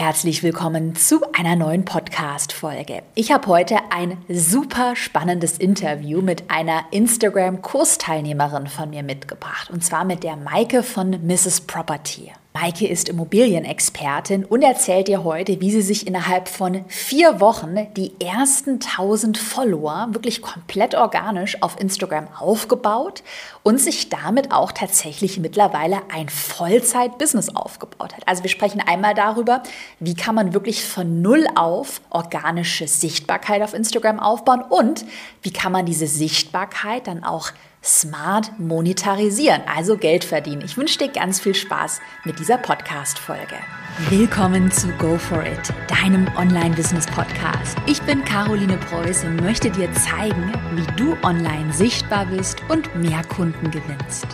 Herzlich willkommen zu einer neuen Podcast-Folge. Ich habe heute ein super spannendes Interview mit einer Instagram-Kursteilnehmerin von mir mitgebracht. Und zwar mit der Maike von Mrs. Property. Maike ist Immobilienexpertin und erzählt dir heute, wie sie sich innerhalb von vier Wochen die ersten 1000 Follower wirklich komplett organisch auf Instagram aufgebaut und sich damit auch tatsächlich mittlerweile ein Vollzeit-Business aufgebaut hat. Also wir sprechen einmal darüber, wie kann man wirklich von Null auf organische Sichtbarkeit auf Instagram aufbauen und wie kann man diese Sichtbarkeit dann auch smart monetarisieren, also Geld verdienen. Ich wünsche dir ganz viel Spaß mit dieser Podcast-Folge. Willkommen zu Go For It, deinem Online-Business-Podcast. Ich bin Caroline Preuß und möchte dir zeigen, wie du online sichtbar bist und mehr Kunden gewinnst.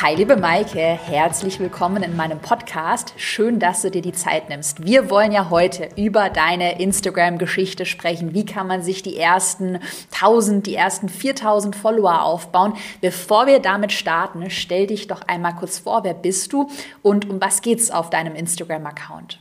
Hi, liebe Maike, herzlich willkommen in meinem Podcast. Schön, dass du dir die Zeit nimmst. Wir wollen ja heute über deine Instagram-Geschichte sprechen. Wie kann man sich die ersten 1000, die ersten 4000 Follower aufbauen? Bevor wir damit starten, stell dich doch einmal kurz vor, wer bist du und um was geht's auf deinem Instagram-Account?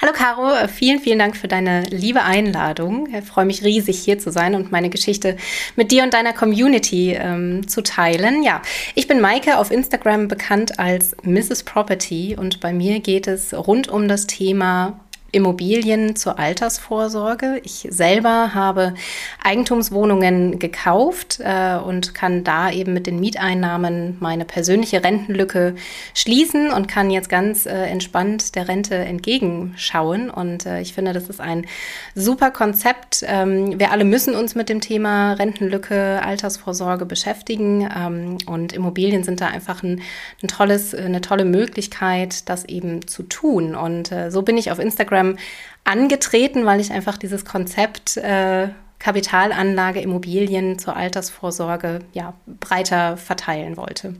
Hallo Caro, äh, vielen, vielen Dank für deine liebe Einladung. Ich freue mich riesig hier zu sein und meine Geschichte mit dir und deiner Community ähm, zu teilen. Ja, ich bin Maike auf Instagram bekannt als Mrs. Property und bei mir geht es rund um das Thema Immobilien zur Altersvorsorge. Ich selber habe Eigentumswohnungen gekauft äh, und kann da eben mit den Mieteinnahmen meine persönliche Rentenlücke schließen und kann jetzt ganz äh, entspannt der Rente entgegenschauen. Und äh, ich finde, das ist ein super Konzept. Ähm, wir alle müssen uns mit dem Thema Rentenlücke, Altersvorsorge beschäftigen. Ähm, und Immobilien sind da einfach ein, ein tolles, eine tolle Möglichkeit, das eben zu tun. Und äh, so bin ich auf Instagram Instagram angetreten, weil ich einfach dieses Konzept äh, Kapitalanlage, Immobilien zur Altersvorsorge ja, breiter verteilen wollte.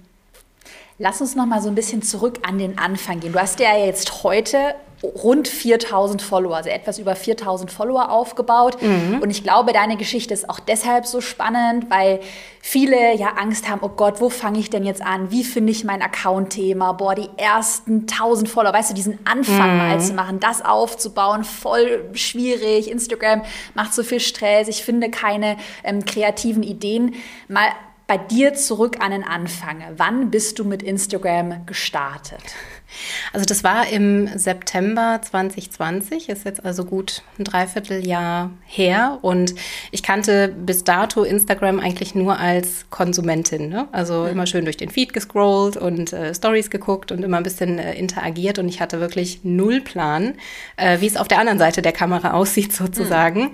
Lass uns noch mal so ein bisschen zurück an den Anfang gehen. Du hast ja jetzt heute rund 4000 Follower, also etwas über 4000 Follower aufgebaut. Mhm. Und ich glaube, deine Geschichte ist auch deshalb so spannend, weil viele ja Angst haben, oh Gott, wo fange ich denn jetzt an? Wie finde ich mein Account-Thema? Boah, die ersten 1000 Follower, weißt du, diesen Anfang mhm. mal zu machen, das aufzubauen, voll schwierig. Instagram macht so viel Stress, ich finde keine ähm, kreativen Ideen. Mal bei dir zurück an den Anfang. Wann bist du mit Instagram gestartet? Also das war im September 2020, ist jetzt also gut ein Dreivierteljahr her und ich kannte bis dato Instagram eigentlich nur als Konsumentin. Ne? Also mhm. immer schön durch den Feed gescrollt und äh, Stories geguckt und immer ein bisschen äh, interagiert und ich hatte wirklich null Plan, äh, wie es auf der anderen Seite der Kamera aussieht sozusagen mhm.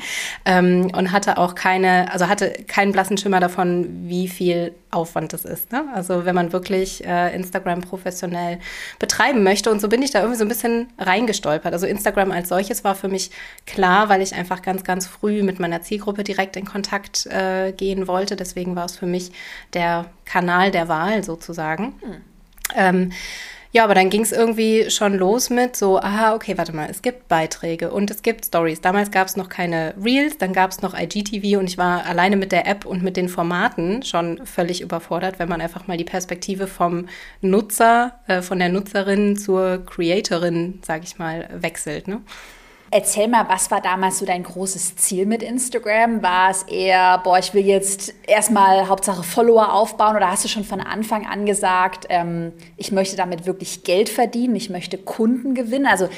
ähm, und hatte auch keine, also hatte keinen blassen Schimmer davon, wie viel Aufwand das ist. Ne? Also wenn man wirklich äh, Instagram professionell betreiben möchte. Und so bin ich da irgendwie so ein bisschen reingestolpert. Also Instagram als solches war für mich klar, weil ich einfach ganz, ganz früh mit meiner Zielgruppe direkt in Kontakt äh, gehen wollte. Deswegen war es für mich der Kanal der Wahl sozusagen. Hm. Ähm, ja, aber dann ging es irgendwie schon los mit so, aha, okay, warte mal, es gibt Beiträge und es gibt Stories. Damals gab es noch keine Reels, dann gab es noch IGTV und ich war alleine mit der App und mit den Formaten schon völlig überfordert, wenn man einfach mal die Perspektive vom Nutzer, äh, von der Nutzerin zur Creatorin, sag ich mal, wechselt. Ne? Erzähl mal, was war damals so dein großes Ziel mit Instagram? War es eher, boah, ich will jetzt erstmal Hauptsache Follower aufbauen oder hast du schon von Anfang an gesagt, ähm, ich möchte damit wirklich Geld verdienen, ich möchte Kunden gewinnen? Also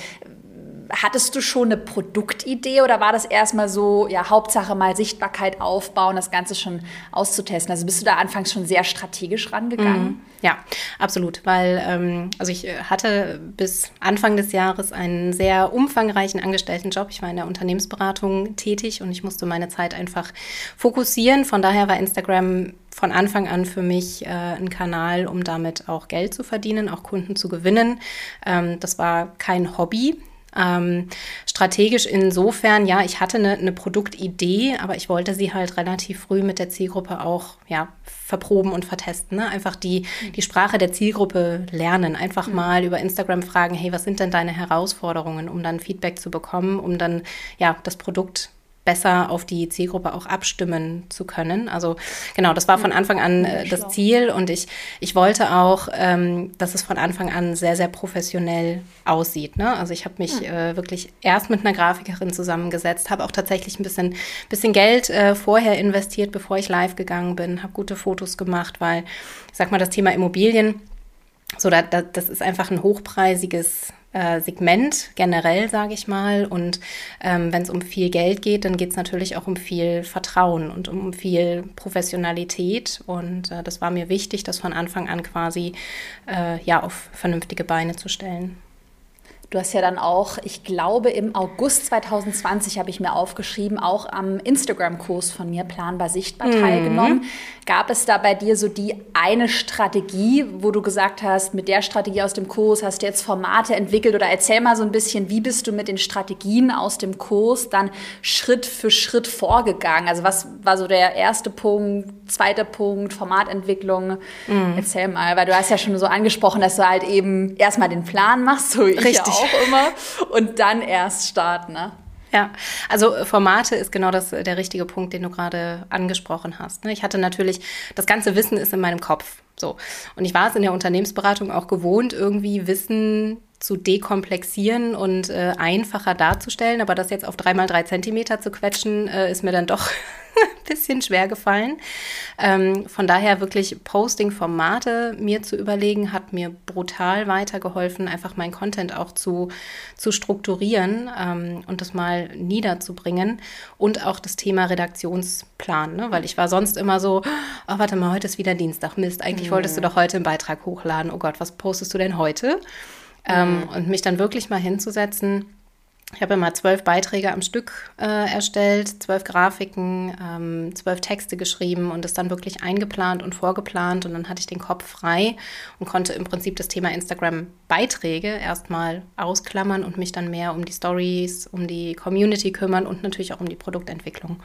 hattest du schon eine Produktidee oder war das erstmal so, ja, Hauptsache mal Sichtbarkeit aufbauen, das Ganze schon auszutesten? Also bist du da anfangs schon sehr strategisch rangegangen? Mhm. Ja, absolut, weil ähm, also ich äh, hatte bis Anfang des Jahres einen sehr umfangreichen Angestelltenjob. Ich war in der Unternehmensberatung tätig und ich musste meine Zeit einfach fokussieren. Von daher war Instagram von Anfang an für mich äh, ein Kanal, um damit auch Geld zu verdienen, auch Kunden zu gewinnen. Ähm, das war kein Hobby. Ähm, strategisch insofern, ja, ich hatte eine, eine, Produktidee, aber ich wollte sie halt relativ früh mit der Zielgruppe auch ja, verproben und vertesten. Ne? Einfach die, die Sprache der Zielgruppe lernen. Einfach mhm. mal über Instagram fragen, hey, was sind denn deine Herausforderungen, um dann Feedback zu bekommen, um dann ja das Produkt besser auf die Zielgruppe auch abstimmen zu können. Also genau, das war von Anfang an äh, das Ziel und ich, ich wollte auch, ähm, dass es von Anfang an sehr, sehr professionell aussieht. Ne? Also ich habe mich äh, wirklich erst mit einer Grafikerin zusammengesetzt, habe auch tatsächlich ein bisschen, bisschen Geld äh, vorher investiert, bevor ich live gegangen bin, habe gute Fotos gemacht, weil, ich sag mal, das Thema Immobilien, so, da, da, das ist einfach ein hochpreisiges äh, Segment generell, sage ich mal. Und ähm, wenn es um viel Geld geht, dann geht es natürlich auch um viel Vertrauen und um viel Professionalität. Und äh, das war mir wichtig, das von Anfang an quasi äh, ja auf vernünftige Beine zu stellen. Du hast ja dann auch, ich glaube, im August 2020 habe ich mir aufgeschrieben, auch am Instagram-Kurs von mir Planbar Sichtbar mhm. teilgenommen. Gab es da bei dir so die eine Strategie, wo du gesagt hast, mit der Strategie aus dem Kurs hast du jetzt Formate entwickelt oder erzähl mal so ein bisschen, wie bist du mit den Strategien aus dem Kurs dann Schritt für Schritt vorgegangen? Also was war so der erste Punkt, zweiter Punkt, Formatentwicklung? Mhm. Erzähl mal, weil du hast ja schon so angesprochen, dass du halt eben erstmal den Plan machst, so ich Richtig auch immer. Und dann erst starten, ne? Ja, also Formate ist genau das, der richtige Punkt, den du gerade angesprochen hast. Ne? Ich hatte natürlich, das ganze Wissen ist in meinem Kopf. So. Und ich war es in der Unternehmensberatung auch gewohnt, irgendwie Wissen zu dekomplexieren und äh, einfacher darzustellen. Aber das jetzt auf drei mal drei Zentimeter zu quetschen, äh, ist mir dann doch ein bisschen schwer gefallen. Ähm, von daher wirklich Posting-Formate mir zu überlegen, hat mir brutal weitergeholfen, einfach meinen Content auch zu, zu strukturieren ähm, und das mal niederzubringen. Und auch das Thema Redaktionsplan, ne? weil ich war sonst immer so, oh, warte mal, heute ist wieder Dienstag, Mist, eigentlich mhm. wolltest du doch heute einen Beitrag hochladen. Oh Gott, was postest du denn heute? Ähm, mhm. Und mich dann wirklich mal hinzusetzen. Ich habe immer zwölf Beiträge am Stück äh, erstellt, zwölf Grafiken, ähm, zwölf Texte geschrieben und es dann wirklich eingeplant und vorgeplant. Und dann hatte ich den Kopf frei und konnte im Prinzip das Thema Instagram-Beiträge erstmal ausklammern und mich dann mehr um die Stories, um die Community kümmern und natürlich auch um die Produktentwicklung.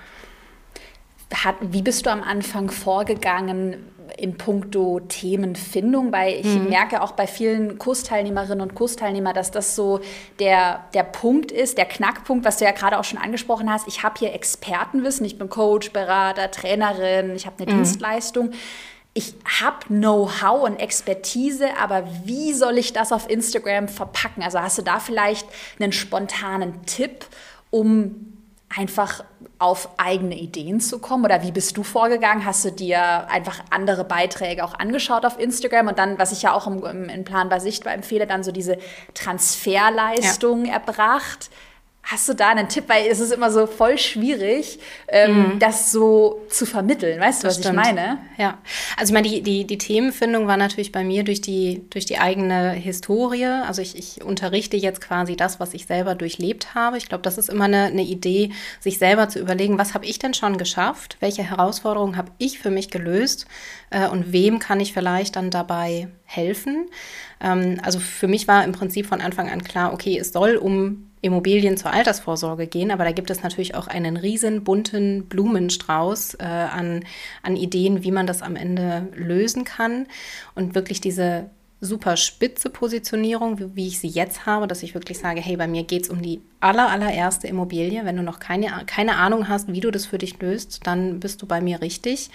Hat, wie bist du am Anfang vorgegangen in puncto Themenfindung? Weil ich mhm. merke auch bei vielen Kursteilnehmerinnen und Kursteilnehmern, dass das so der, der Punkt ist, der Knackpunkt, was du ja gerade auch schon angesprochen hast. Ich habe hier Expertenwissen, ich bin Coach, Berater, Trainerin, ich habe eine mhm. Dienstleistung. Ich habe Know-how und Expertise, aber wie soll ich das auf Instagram verpacken? Also hast du da vielleicht einen spontanen Tipp, um einfach auf eigene Ideen zu kommen? Oder wie bist du vorgegangen? Hast du dir einfach andere Beiträge auch angeschaut auf Instagram und dann, was ich ja auch im, im Plan bei Sichtbar empfehle, dann so diese Transferleistung ja. erbracht? Hast du da einen Tipp? Weil es ist immer so voll schwierig, ähm, mhm. das so zu vermitteln. Weißt du, was ich meine? Ja. Also ich meine, die, die, die Themenfindung war natürlich bei mir durch die, durch die eigene Historie. Also ich, ich unterrichte jetzt quasi das, was ich selber durchlebt habe. Ich glaube, das ist immer eine, eine Idee, sich selber zu überlegen, was habe ich denn schon geschafft? Welche Herausforderungen habe ich für mich gelöst? Äh, und wem kann ich vielleicht dann dabei helfen? Ähm, also für mich war im Prinzip von Anfang an klar, okay, es soll um Immobilien zur Altersvorsorge gehen, aber da gibt es natürlich auch einen riesen bunten Blumenstrauß äh, an, an Ideen, wie man das am Ende lösen kann. Und wirklich diese super spitze Positionierung, wie, wie, ich sie jetzt habe, dass ich wirklich sage, hey, bei mir geht es um die aller, allererste Immobilie. Wenn du noch keine, keine Ahnung hast, wie du das für dich löst, dann bist du bei mir richtig.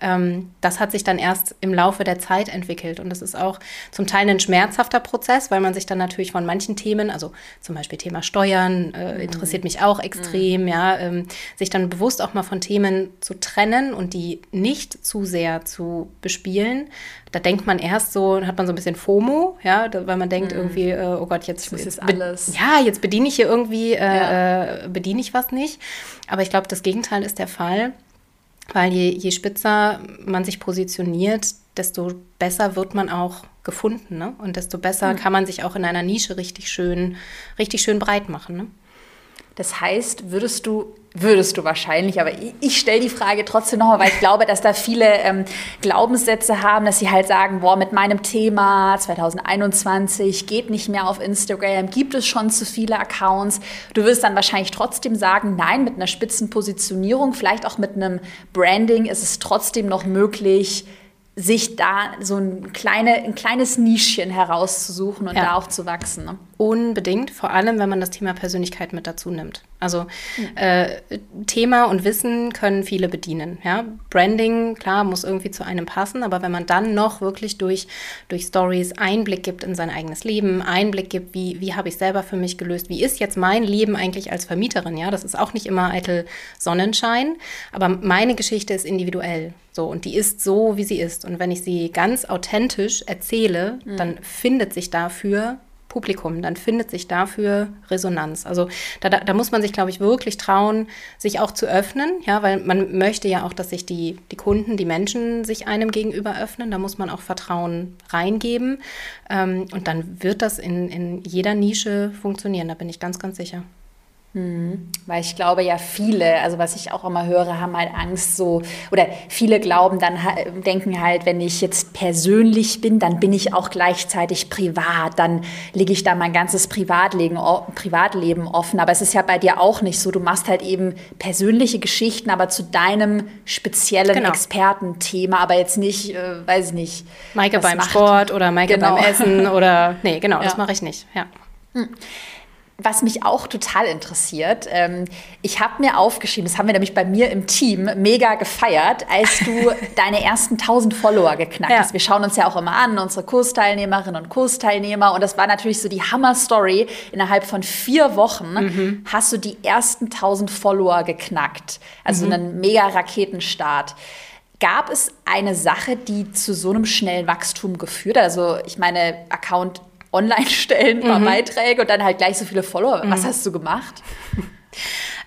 Ähm, das hat sich dann erst im Laufe der Zeit entwickelt und das ist auch zum Teil ein schmerzhafter Prozess, weil man sich dann natürlich von manchen Themen, also zum Beispiel Thema Steuern, äh, mhm. interessiert mich auch extrem, mhm. ja, ähm, sich dann bewusst auch mal von Themen zu trennen und die nicht zu sehr zu bespielen, da denkt man erst so, hat man so ein bisschen FOMO, ja, weil man denkt mhm. irgendwie, äh, oh Gott, jetzt, das ist alles. ja, jetzt bediene ich hier irgendwie, äh, ja. äh, bediene ich was nicht. Aber ich glaube, das Gegenteil ist der Fall, weil je, je spitzer man sich positioniert, desto besser wird man auch gefunden, ne? Und desto besser mhm. kann man sich auch in einer Nische richtig schön, richtig schön breit machen, ne? Das heißt, würdest du, würdest du wahrscheinlich, aber ich, ich stelle die Frage trotzdem nochmal, weil ich glaube, dass da viele ähm, Glaubenssätze haben, dass sie halt sagen, boah, mit meinem Thema 2021 geht nicht mehr auf Instagram, gibt es schon zu viele Accounts. Du wirst dann wahrscheinlich trotzdem sagen, nein, mit einer Spitzenpositionierung, vielleicht auch mit einem Branding ist es trotzdem noch möglich, sich da so ein, kleine, ein kleines Nischchen herauszusuchen und ja. da auch zu wachsen. Ne? Unbedingt, vor allem wenn man das Thema Persönlichkeit mit dazu nimmt. Also mhm. äh, Thema und Wissen können viele bedienen. Ja? Branding, klar, muss irgendwie zu einem passen, aber wenn man dann noch wirklich durch, durch Stories Einblick gibt in sein eigenes Leben, Einblick gibt, wie, wie habe ich selber für mich gelöst, wie ist jetzt mein Leben eigentlich als Vermieterin, ja, das ist auch nicht immer eitel Sonnenschein, aber meine Geschichte ist individuell. So, und die ist so, wie sie ist. Und wenn ich sie ganz authentisch erzähle, mhm. dann findet sich dafür Publikum, dann findet sich dafür Resonanz. Also da, da, da muss man sich, glaube ich, wirklich trauen, sich auch zu öffnen, ja, weil man möchte ja auch, dass sich die, die Kunden, die Menschen sich einem gegenüber öffnen. Da muss man auch Vertrauen reingeben. Ähm, und dann wird das in, in jeder Nische funktionieren, da bin ich ganz, ganz sicher. Hm, weil ich glaube ja viele, also was ich auch immer höre, haben halt Angst so, oder viele glauben dann, denken halt, wenn ich jetzt persönlich bin, dann bin ich auch gleichzeitig privat, dann lege ich da mein ganzes Privatleben, Privatleben offen. Aber es ist ja bei dir auch nicht so. Du machst halt eben persönliche Geschichten, aber zu deinem speziellen genau. Expertenthema, aber jetzt nicht, äh, weiß ich nicht. Maike beim macht. Sport oder Maike genau. beim Essen oder, nee, genau, ja. das mache ich nicht, ja. Hm was mich auch total interessiert, ähm, ich habe mir aufgeschrieben, das haben wir nämlich bei mir im Team mega gefeiert, als du deine ersten 1000 Follower geknackt hast. Ja. Wir schauen uns ja auch immer an, unsere Kursteilnehmerinnen und Kursteilnehmer. Und das war natürlich so die Hammer-Story. Innerhalb von vier Wochen mhm. hast du die ersten 1000 Follower geknackt. Also mhm. einen mega Raketenstart. Gab es eine Sache, die zu so einem schnellen Wachstum geführt hat? Also ich meine, Account online stellen, ein paar mhm. Beiträge und dann halt gleich so viele Follower. Was mhm. hast du gemacht?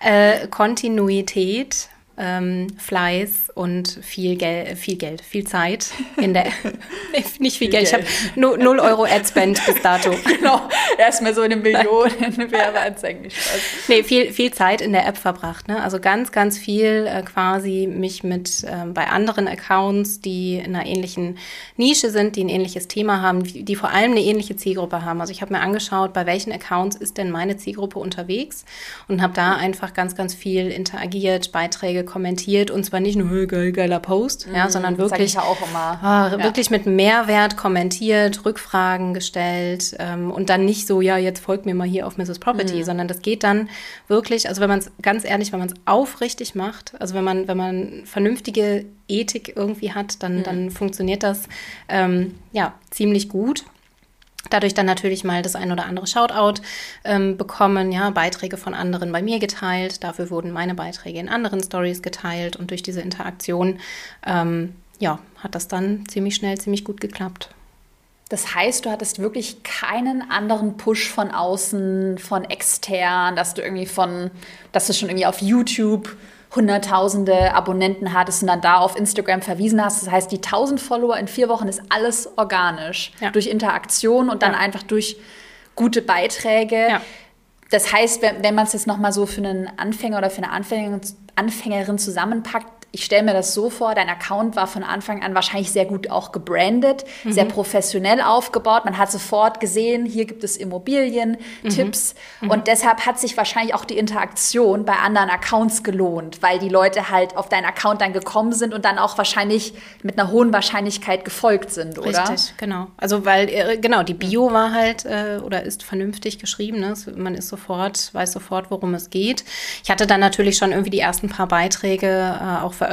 Äh, Kontinuität, ähm, Fleiß und viel, Gel viel Geld, viel Zeit in der, nicht viel, viel Geld, Geld. ich habe 0 Euro Adspend bis dato. genau, erstmal so eine Million Werbeanzeigen, nicht Spaß. Nee, viel, viel Zeit in der App verbracht, ne? also ganz, ganz viel äh, quasi mich mit ähm, bei anderen Accounts, die in einer ähnlichen Nische sind, die ein ähnliches Thema haben, die vor allem eine ähnliche Zielgruppe haben. Also ich habe mir angeschaut, bei welchen Accounts ist denn meine Zielgruppe unterwegs und habe da einfach ganz, ganz viel interagiert, Beiträge kommentiert und zwar nicht nur geil, geiler Post, mhm, ja, sondern wirklich, ja. Ah, ja. wirklich mit Mehrwert kommentiert, Rückfragen gestellt ähm, und dann nicht so, ja, jetzt folgt mir mal hier auf Mrs. Property, mhm. sondern das geht dann wirklich, also wenn man es ganz ehrlich, wenn man es aufrichtig macht, also wenn man, wenn man vernünftige Ethik irgendwie hat, dann, mhm. dann funktioniert das ähm, ja ziemlich gut. Dadurch dann natürlich mal das ein oder andere Shoutout ähm, bekommen, ja, Beiträge von anderen bei mir geteilt. Dafür wurden meine Beiträge in anderen Stories geteilt und durch diese Interaktion, ähm, ja, hat das dann ziemlich schnell, ziemlich gut geklappt. Das heißt, du hattest wirklich keinen anderen Push von außen, von extern, dass du irgendwie von, dass du schon irgendwie auf YouTube hunderttausende Abonnenten hattest und dann da auf Instagram verwiesen hast. Das heißt, die 1000 Follower in vier Wochen ist alles organisch. Ja. Durch Interaktion und dann ja. einfach durch gute Beiträge. Ja. Das heißt, wenn, wenn man es jetzt nochmal so für einen Anfänger oder für eine Anfängerin, Anfängerin zusammenpackt, ich stelle mir das so vor, dein Account war von Anfang an wahrscheinlich sehr gut auch gebrandet, mhm. sehr professionell aufgebaut. Man hat sofort gesehen, hier gibt es Immobilien, mhm. Tipps. Mhm. Und deshalb hat sich wahrscheinlich auch die Interaktion bei anderen Accounts gelohnt, weil die Leute halt auf deinen Account dann gekommen sind und dann auch wahrscheinlich mit einer hohen Wahrscheinlichkeit gefolgt sind, oder? Richtig, genau. Also weil, äh, genau, die Bio war halt äh, oder ist vernünftig geschrieben. Ne? Man ist sofort, weiß sofort, worum es geht. Ich hatte dann natürlich schon irgendwie die ersten paar Beiträge äh, auch veröffentlicht.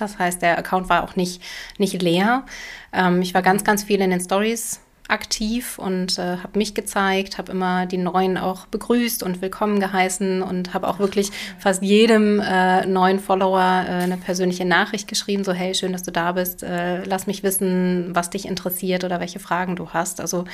Das heißt, der Account war auch nicht, nicht leer. Ähm, ich war ganz, ganz viel in den Stories aktiv und äh, habe mich gezeigt, habe immer die Neuen auch begrüßt und willkommen geheißen und habe auch wirklich fast jedem äh, neuen Follower äh, eine persönliche Nachricht geschrieben, so hey, schön, dass du da bist, äh, lass mich wissen, was dich interessiert oder welche Fragen du hast. Also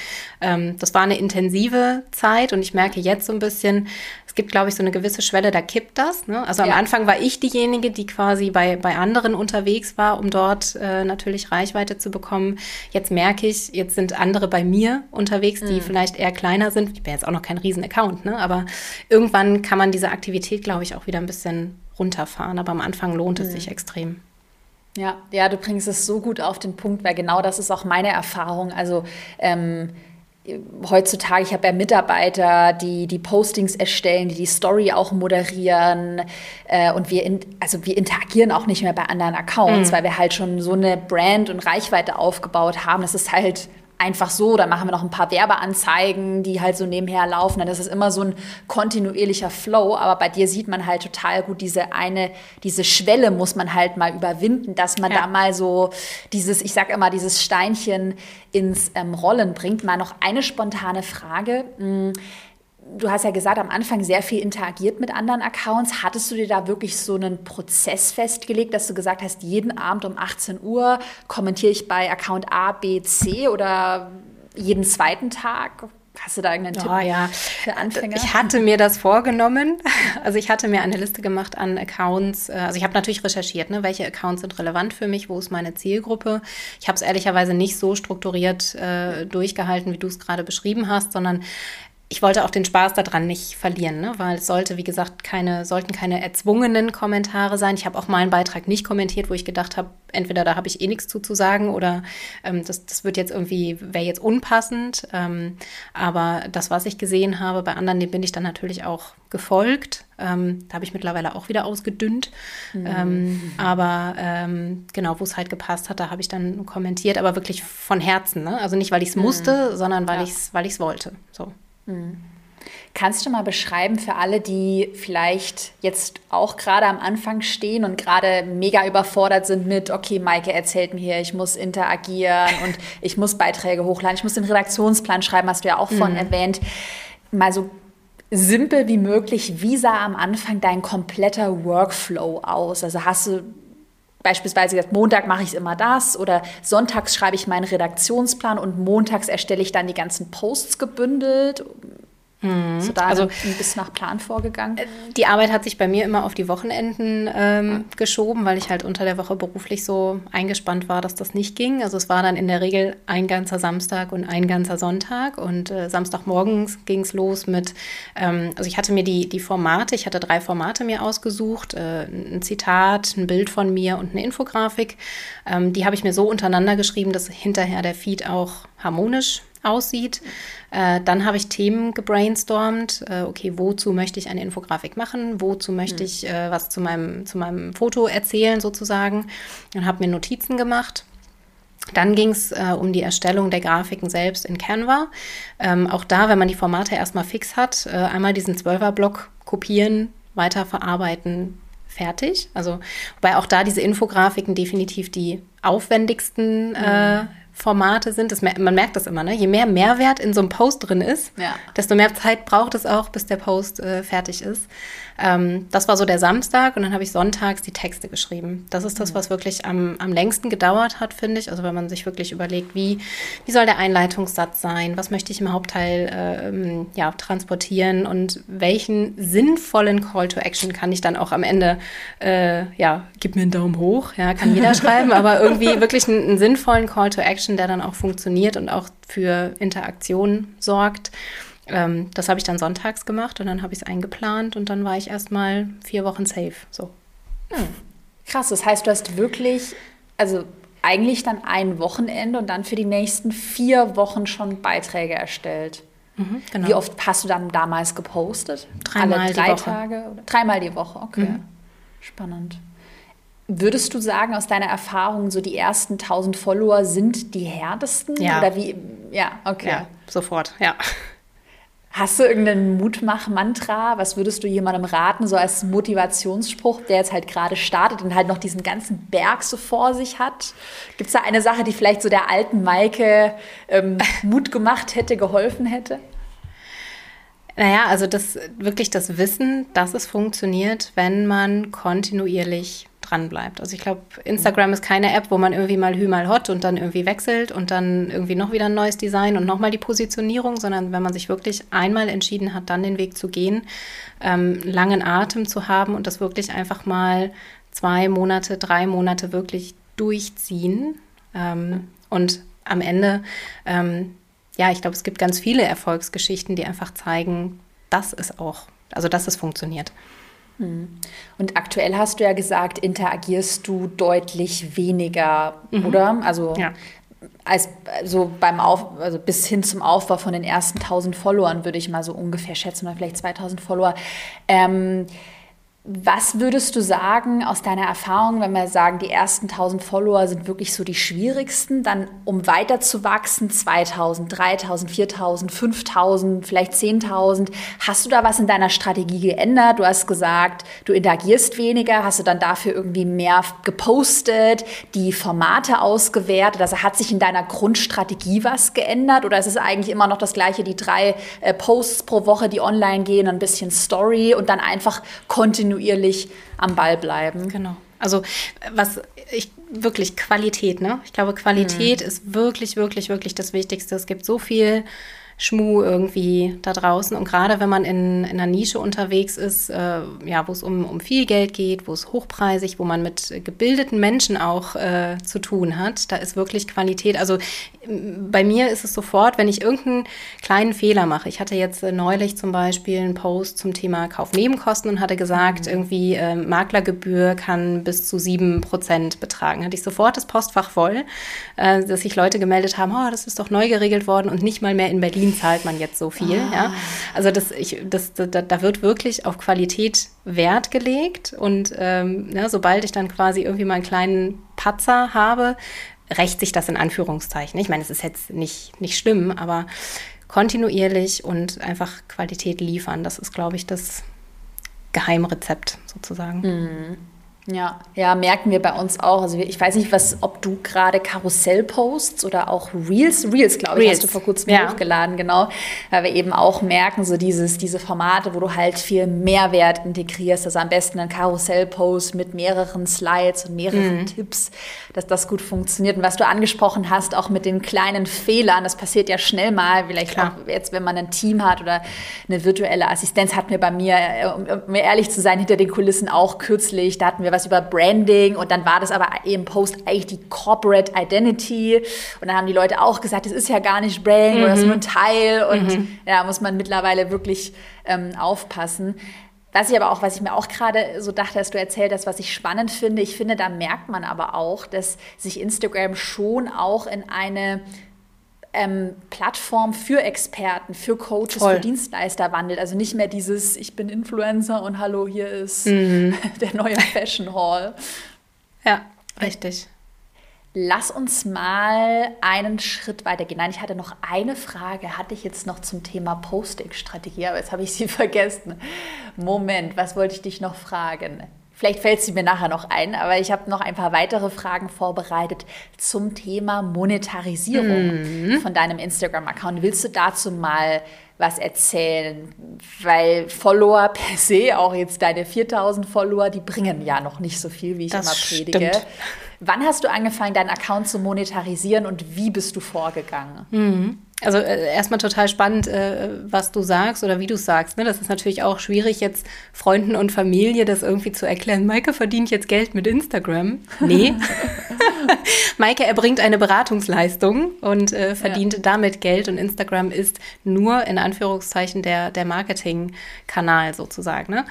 ähm, das war eine intensive Zeit und ich merke jetzt so ein bisschen, es gibt, glaube ich, so eine gewisse Schwelle, da kippt das. Ne? Also am ja. Anfang war ich diejenige, die quasi bei, bei anderen unterwegs war, um dort äh, natürlich Reichweite zu bekommen. Jetzt merke ich, jetzt sind andere andere bei mir unterwegs, die mhm. vielleicht eher kleiner sind. Ich bin jetzt auch noch kein Riesen-Account, ne? aber irgendwann kann man diese Aktivität, glaube ich, auch wieder ein bisschen runterfahren. Aber am Anfang lohnt es mhm. sich extrem. Ja, ja, du bringst es so gut auf den Punkt, weil genau das ist auch meine Erfahrung. Also ähm, heutzutage, ich habe ja Mitarbeiter, die die Postings erstellen, die die Story auch moderieren äh, und wir, in, also wir interagieren auch nicht mehr bei anderen Accounts, mhm. weil wir halt schon so eine Brand und Reichweite aufgebaut haben. Das ist halt einfach so, dann machen wir noch ein paar Werbeanzeigen, die halt so nebenher laufen. Dann ist es immer so ein kontinuierlicher Flow. Aber bei dir sieht man halt total gut diese eine, diese Schwelle muss man halt mal überwinden, dass man ja. da mal so dieses, ich sag immer, dieses Steinchen ins ähm, Rollen bringt. Mal noch eine spontane Frage. Hm, du hast ja gesagt, am Anfang sehr viel interagiert mit anderen Accounts. Hattest du dir da wirklich so einen Prozess festgelegt, dass du gesagt hast, jeden Abend um 18 Uhr kommentiere ich bei Account A, B, C oder jeden zweiten Tag? Hast du da irgendeinen Tipp oh, ja. für Anfänger? Ich hatte mir das vorgenommen. Also ich hatte mir eine Liste gemacht an Accounts. Also ich habe natürlich recherchiert, ne, welche Accounts sind relevant für mich, wo ist meine Zielgruppe. Ich habe es ehrlicherweise nicht so strukturiert äh, durchgehalten, wie du es gerade beschrieben hast, sondern ich wollte auch den Spaß daran nicht verlieren, ne? weil es sollte, wie gesagt, keine, sollten keine erzwungenen Kommentare sein. Ich habe auch mal einen Beitrag nicht kommentiert, wo ich gedacht habe, entweder da habe ich eh nichts zu, zu sagen oder ähm, das, das wird jetzt irgendwie, wäre jetzt unpassend. Ähm, aber das, was ich gesehen habe, bei anderen, dem bin ich dann natürlich auch gefolgt. Ähm, da habe ich mittlerweile auch wieder ausgedünnt. Mhm. Ähm, aber ähm, genau, wo es halt gepasst hat, da habe ich dann kommentiert, aber wirklich von Herzen. Ne? Also nicht, weil ich es mhm. musste, sondern weil ja. ich es weil wollte. So. Mhm. Kannst du mal beschreiben für alle, die vielleicht jetzt auch gerade am Anfang stehen und gerade mega überfordert sind mit, okay, Maike erzählt mir hier, ich muss interagieren und ich muss Beiträge hochladen, ich muss den Redaktionsplan schreiben, hast du ja auch von mhm. erwähnt. Mal so simpel wie möglich, wie sah am Anfang dein kompletter Workflow aus? Also hast du beispielsweise gesagt, Montag mache ich immer das oder sonntags schreibe ich meinen Redaktionsplan und montags erstelle ich dann die ganzen Posts gebündelt. Mhm. So da also bis nach Plan vorgegangen? Äh, die Arbeit hat sich bei mir immer auf die Wochenenden ähm, ja. geschoben, weil ich halt unter der Woche beruflich so eingespannt war, dass das nicht ging. Also es war dann in der Regel ein ganzer Samstag und ein ganzer Sonntag. Und äh, Samstagmorgens ging es los mit, ähm, also ich hatte mir die, die Formate, ich hatte drei Formate mir ausgesucht, äh, ein Zitat, ein Bild von mir und eine Infografik. Ähm, die habe ich mir so untereinander geschrieben, dass hinterher der Feed auch harmonisch aussieht. Äh, dann habe ich Themen gebrainstormt. Äh, okay, wozu möchte ich eine Infografik machen? Wozu möchte mhm. ich äh, was zu meinem, zu meinem Foto erzählen sozusagen? Und habe mir Notizen gemacht. Dann ging es äh, um die Erstellung der Grafiken selbst in Canva. Ähm, auch da, wenn man die Formate erstmal fix hat, äh, einmal diesen 12er-Block kopieren, weiterverarbeiten, fertig. Also, wobei auch da diese Infografiken definitiv die aufwendigsten äh, mhm. Formate sind. Das, man merkt das immer, ne? Je mehr Mehrwert in so einem Post drin ist, ja. desto mehr Zeit braucht es auch, bis der Post äh, fertig ist. Ähm, das war so der Samstag und dann habe ich sonntags die Texte geschrieben. Das ist das, mhm. was wirklich am, am längsten gedauert hat, finde ich. Also wenn man sich wirklich überlegt, wie, wie soll der Einleitungssatz sein, was möchte ich im Hauptteil ähm, ja, transportieren und welchen sinnvollen Call to Action kann ich dann auch am Ende, äh, ja, gib mir einen Daumen hoch, ja, kann jeder schreiben, aber irgendwie wirklich einen, einen sinnvollen Call to Action, der dann auch funktioniert und auch für Interaktion sorgt. Ähm, das habe ich dann sonntags gemacht und dann habe ich es eingeplant und dann war ich erstmal vier Wochen safe. So. Hm. Krass, das heißt, du hast wirklich, also eigentlich dann ein Wochenende und dann für die nächsten vier Wochen schon Beiträge erstellt. Mhm, genau. Wie oft hast du dann damals gepostet? Dreimal Alle drei die Woche. Tage? Dreimal die Woche, okay. Mhm. Spannend. Würdest du sagen, aus deiner Erfahrung, so die ersten 1000 Follower sind die härtesten? Ja. Oder wie? Ja, okay. Ja, sofort, ja. Hast du irgendeinen Mutmach-Mantra? Was würdest du jemandem raten, so als Motivationsspruch, der jetzt halt gerade startet und halt noch diesen ganzen Berg so vor sich hat? Gibt es da eine Sache, die vielleicht so der alten Maike ähm, Mut gemacht hätte, geholfen hätte? Naja, also das wirklich das Wissen, dass es funktioniert, wenn man kontinuierlich dran bleibt. Also ich glaube, Instagram ist keine App, wo man irgendwie mal Hü mal Hot und dann irgendwie wechselt und dann irgendwie noch wieder ein neues Design und nochmal die Positionierung, sondern wenn man sich wirklich einmal entschieden hat, dann den Weg zu gehen, ähm, langen Atem zu haben und das wirklich einfach mal zwei Monate, drei Monate wirklich durchziehen. Ähm, und am Ende, ähm, ja, ich glaube, es gibt ganz viele Erfolgsgeschichten, die einfach zeigen, dass es auch, also dass es funktioniert. Hm. Und aktuell hast du ja gesagt, interagierst du deutlich weniger, mhm. oder? Also ja. als so beim Auf, also bis hin zum Aufbau von den ersten 1000 Followern würde ich mal so ungefähr schätzen, oder vielleicht 2000 Follower. Ähm, was würdest du sagen aus deiner Erfahrung, wenn wir sagen, die ersten 1000 Follower sind wirklich so die schwierigsten, dann um weiter zu wachsen, 2000, 3000, 4000, 5000, vielleicht 10.000, hast du da was in deiner Strategie geändert? Du hast gesagt, du interagierst weniger, hast du dann dafür irgendwie mehr gepostet, die Formate ausgewertet? Also hat sich in deiner Grundstrategie was geändert oder ist es eigentlich immer noch das gleiche, die drei äh, Posts pro Woche, die online gehen, ein bisschen Story und dann einfach kontinuierlich kontinuierlich am Ball bleiben. Genau. Also was ich wirklich Qualität, ne? Ich glaube, Qualität mhm. ist wirklich, wirklich, wirklich das Wichtigste. Es gibt so viel Schmuh irgendwie da draußen. Und gerade wenn man in, in einer Nische unterwegs ist, äh, ja, wo es um, um viel Geld geht, wo es hochpreisig, wo man mit gebildeten Menschen auch äh, zu tun hat, da ist wirklich Qualität. Also bei mir ist es sofort, wenn ich irgendeinen kleinen Fehler mache. Ich hatte jetzt äh, neulich zum Beispiel einen Post zum Thema Kaufnebenkosten und hatte gesagt, mhm. irgendwie äh, Maklergebühr kann bis zu sieben Prozent betragen. Hatte ich sofort das Postfach voll, äh, dass sich Leute gemeldet haben, oh, das ist doch neu geregelt worden und nicht mal mehr in Berlin Berlin zahlt man jetzt so viel. Ah. Ja? Also das, ich, das, da, da, wird wirklich auf Qualität Wert gelegt. Und ähm, ne, sobald ich dann quasi irgendwie mal einen kleinen Patzer habe, rächt sich das in Anführungszeichen. Ich meine, es ist jetzt nicht, nicht schlimm, aber kontinuierlich und einfach Qualität liefern, das ist, glaube ich, das Geheimrezept sozusagen. Mhm. Ja, ja, merken wir bei uns auch. Also ich weiß nicht, was, ob du gerade Karussell postst oder auch Reels. Reels, glaube ich, Reels. hast du vor kurzem ja. hochgeladen, genau. Weil wir eben auch merken, so dieses, diese Formate, wo du halt viel Mehrwert integrierst. Also am besten ein Karussell-Post mit mehreren Slides und mehreren mhm. Tipps, dass das gut funktioniert. Und was du angesprochen hast, auch mit den kleinen Fehlern, das passiert ja schnell mal, vielleicht Klar. auch jetzt, wenn man ein Team hat oder eine virtuelle Assistenz, hatten wir bei mir, äh, um ehrlich zu sein, hinter den Kulissen auch kürzlich, da hatten wir was über Branding und dann war das aber im Post eigentlich die Corporate Identity und dann haben die Leute auch gesagt, das ist ja gar nicht Branding mhm. oder das ist nur ein Teil und mhm. ja, muss man mittlerweile wirklich ähm, aufpassen. Was ich aber auch, was ich mir auch gerade so dachte, dass du erzählt hast, was ich spannend finde, ich finde, da merkt man aber auch, dass sich Instagram schon auch in eine ähm, Plattform für Experten, für Coaches, Toll. für Dienstleister wandelt. Also nicht mehr dieses, ich bin Influencer und hallo, hier ist mhm. der neue Fashion Hall. Ja, richtig. Lass uns mal einen Schritt weitergehen. Nein, ich hatte noch eine Frage, hatte ich jetzt noch zum Thema Posting-Strategie, aber jetzt habe ich sie vergessen. Moment, was wollte ich dich noch fragen? Vielleicht fällt sie mir nachher noch ein, aber ich habe noch ein paar weitere Fragen vorbereitet zum Thema Monetarisierung mhm. von deinem Instagram-Account. Willst du dazu mal was erzählen? Weil Follower per se, auch jetzt deine 4000 Follower, die bringen ja noch nicht so viel, wie ich das immer predige. Stimmt. Wann hast du angefangen, deinen Account zu monetarisieren und wie bist du vorgegangen? Mhm. Also äh, erstmal total spannend, äh, was du sagst oder wie du sagst. Ne? Das ist natürlich auch schwierig, jetzt Freunden und Familie das irgendwie zu erklären. Maike verdient jetzt Geld mit Instagram. Nee. Maike erbringt eine Beratungsleistung und äh, verdient ja. damit Geld und Instagram ist nur in Anführungszeichen der, der Marketingkanal sozusagen. Ne?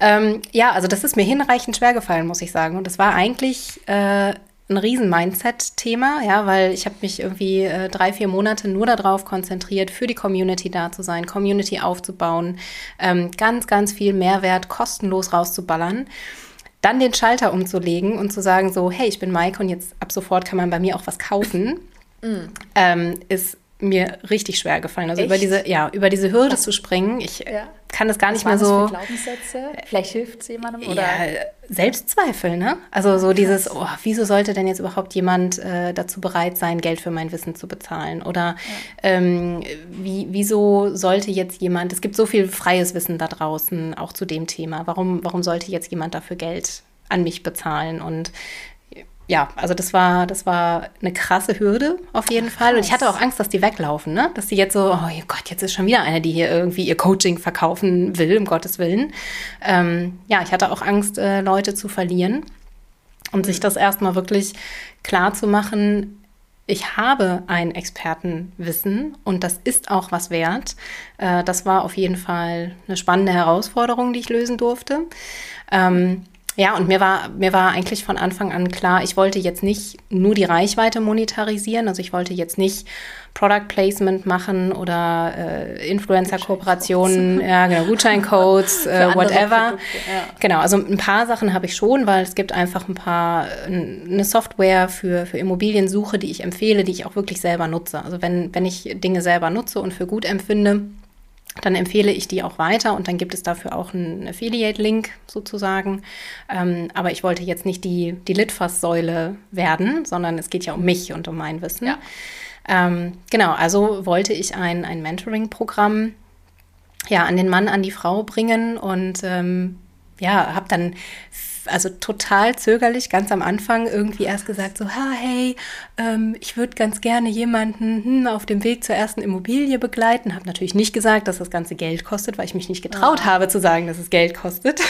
Ähm, ja, also das ist mir hinreichend schwer gefallen, muss ich sagen. Und das war eigentlich äh, ein riesen Mindset-Thema, ja, weil ich habe mich irgendwie äh, drei, vier Monate nur darauf konzentriert, für die Community da zu sein, Community aufzubauen, ähm, ganz, ganz viel Mehrwert kostenlos rauszuballern. Dann den Schalter umzulegen und zu sagen, so, hey, ich bin Mike und jetzt ab sofort kann man bei mir auch was kaufen, mm. ähm, ist mir richtig schwer gefallen. Also Echt? über diese, ja, über diese Hürde zu springen, ich ja. kann das gar was nicht mehr so. Für Glaubenssätze? Vielleicht hilft es jemandem oder? Ja, Selbstzweifel, ne? Also so Krass. dieses, oh, wieso sollte denn jetzt überhaupt jemand äh, dazu bereit sein, Geld für mein Wissen zu bezahlen? Oder ja. ähm, wie, wieso sollte jetzt jemand, es gibt so viel freies Wissen da draußen, auch zu dem Thema. Warum, warum sollte jetzt jemand dafür Geld an mich bezahlen? Und ja, also das war, das war eine krasse Hürde auf jeden Fall. Und ich hatte auch Angst, dass die weglaufen, ne? Dass die jetzt so, oh Gott, jetzt ist schon wieder eine, die hier irgendwie ihr Coaching verkaufen will, um Gottes Willen. Ähm, ja, ich hatte auch Angst, äh, Leute zu verlieren. Und sich das erstmal wirklich klar zu machen, ich habe ein Expertenwissen und das ist auch was wert. Äh, das war auf jeden Fall eine spannende Herausforderung, die ich lösen durfte. Ähm, Ja, und mir war, mir war eigentlich von Anfang an klar, ich wollte jetzt nicht nur die Reichweite monetarisieren, also ich wollte jetzt nicht Product Placement machen oder äh, Influencer-Kooperationen, ja, genau, Gutscheincodes, äh, whatever. Produkte, ja. Genau, also ein paar Sachen habe ich schon, weil es gibt einfach ein paar, eine Software für, für Immobiliensuche, die ich empfehle, die ich auch wirklich selber nutze. Also wenn, wenn ich Dinge selber nutze und für gut empfinde, dann empfehle ich die auch weiter und dann gibt es dafür auch einen Affiliate-Link sozusagen. Ähm, aber ich wollte jetzt nicht die, die Litfaßsäule werden, sondern es geht ja um mich und um mein Wissen. Ja. Ähm, genau, also wollte ich ein, ein Mentoring-Programm ja, an den Mann, an die Frau bringen und ähm, ja, habe dann also total zögerlich ganz am Anfang irgendwie erst gesagt so, ha, hey, ähm, ich würde ganz gerne jemanden hm, auf dem Weg zur ersten Immobilie begleiten. Habe natürlich nicht gesagt, dass das ganze Geld kostet, weil ich mich nicht getraut oh. habe zu sagen, dass es Geld kostet.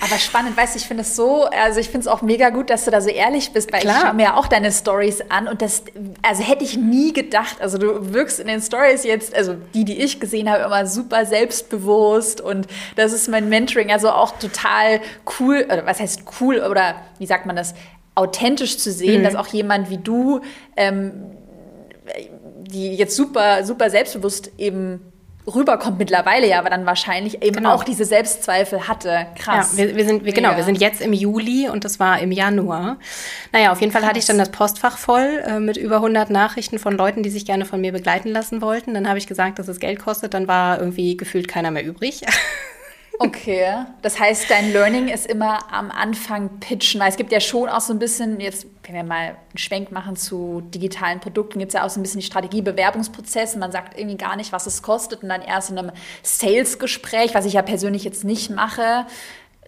Aber spannend, weißt du, ich finde es so, also ich finde es auch mega gut, dass du da so ehrlich bist, weil Klar. ich schaue mir ja auch deine Stories an und das, also hätte ich nie gedacht, also du wirkst in den Stories jetzt, also die, die ich gesehen habe, immer super selbstbewusst und das ist mein Mentoring, also auch total cool, oder was heißt cool, oder wie sagt man das, authentisch zu sehen, mhm. dass auch jemand wie du, ähm, die jetzt super, super selbstbewusst eben rüberkommt mittlerweile ja, aber dann wahrscheinlich eben genau. auch diese Selbstzweifel hatte. Krass. Ja, wir, wir sind, wir, genau, wir sind jetzt im Juli und das war im Januar. Naja, auf jeden Fall Krass. hatte ich dann das Postfach voll äh, mit über 100 Nachrichten von Leuten, die sich gerne von mir begleiten lassen wollten. Dann habe ich gesagt, dass es Geld kostet, dann war irgendwie gefühlt keiner mehr übrig. Okay, das heißt, dein Learning ist immer am Anfang pitchen, weil es gibt ja schon auch so ein bisschen, jetzt wenn wir mal einen Schwenk machen zu digitalen Produkten, gibt es ja auch so ein bisschen die Strategie Bewerbungsprozess. Man sagt irgendwie gar nicht, was es kostet und dann erst in einem Sales-Gespräch, was ich ja persönlich jetzt nicht mache,